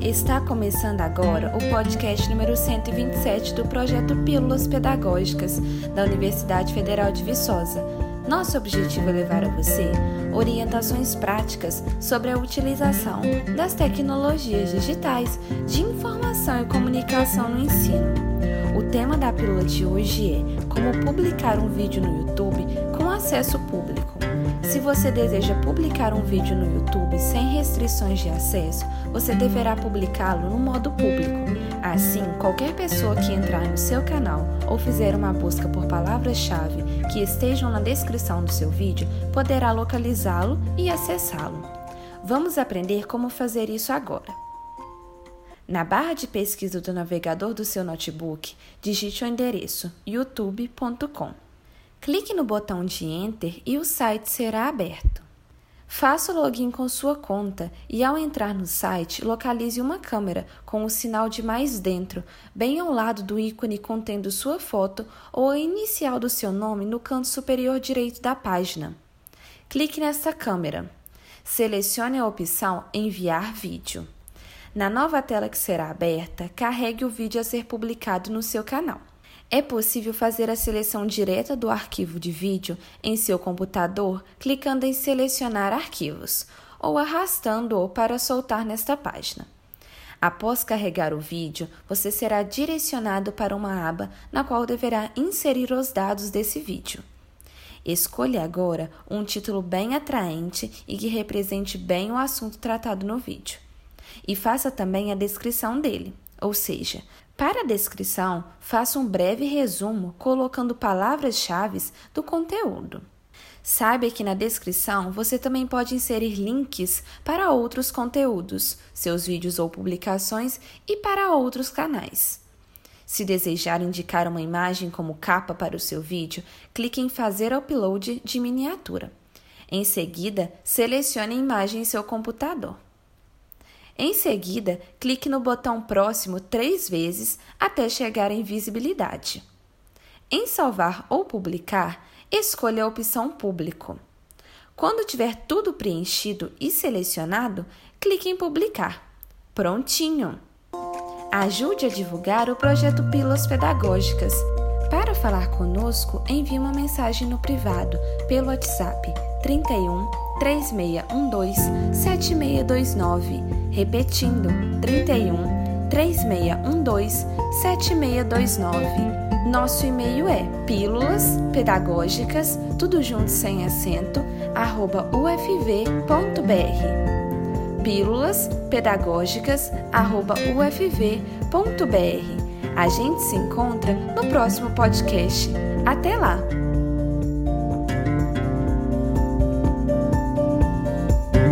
Está começando agora o podcast número 127 do projeto Pílulas Pedagógicas da Universidade Federal de Viçosa. Nosso objetivo é levar a você orientações práticas sobre a utilização das tecnologias digitais de informação e comunicação no ensino. O tema da pílula de hoje é como publicar um vídeo no YouTube com acesso público. Se você deseja publicar um vídeo no YouTube sem restrições de acesso, você deverá publicá-lo no modo público. Assim, qualquer pessoa que entrar no seu canal ou fizer uma busca por palavras-chave que estejam na descrição do seu vídeo poderá localizá-lo e acessá-lo. Vamos aprender como fazer isso agora. Na barra de pesquisa do navegador do seu notebook, digite o endereço youtube.com. Clique no botão de Enter e o site será aberto. Faça o login com sua conta e, ao entrar no site, localize uma câmera com o sinal de mais dentro, bem ao lado do ícone contendo sua foto ou a inicial do seu nome no canto superior direito da página. Clique nesta câmera. Selecione a opção Enviar vídeo. Na nova tela que será aberta, carregue o vídeo a ser publicado no seu canal. É possível fazer a seleção direta do arquivo de vídeo em seu computador clicando em Selecionar arquivos ou arrastando-o para soltar nesta página. Após carregar o vídeo, você será direcionado para uma aba na qual deverá inserir os dados desse vídeo. Escolha agora um título bem atraente e que represente bem o assunto tratado no vídeo. E faça também a descrição dele, ou seja, para a descrição, faça um breve resumo colocando palavras-chave do conteúdo. Saiba que na descrição você também pode inserir links para outros conteúdos, seus vídeos ou publicações e para outros canais. Se desejar indicar uma imagem como capa para o seu vídeo, clique em Fazer upload de miniatura. Em seguida, selecione a imagem em seu computador. Em seguida, clique no botão próximo três vezes até chegar em visibilidade. Em salvar ou publicar, escolha a opção público. Quando tiver tudo preenchido e selecionado, clique em publicar. Prontinho! Ajude a divulgar o projeto Pílulas Pedagógicas. Para falar conosco, envie uma mensagem no privado pelo WhatsApp 31 3612 7629 Repetindo, 31 3612 7629. Nosso e-mail é pílulas pedagógicas, tudo junto sem acento, arroba ufv.br. Pílulas pedagógicas, arroba ufv.br. A gente se encontra no próximo podcast. Até lá!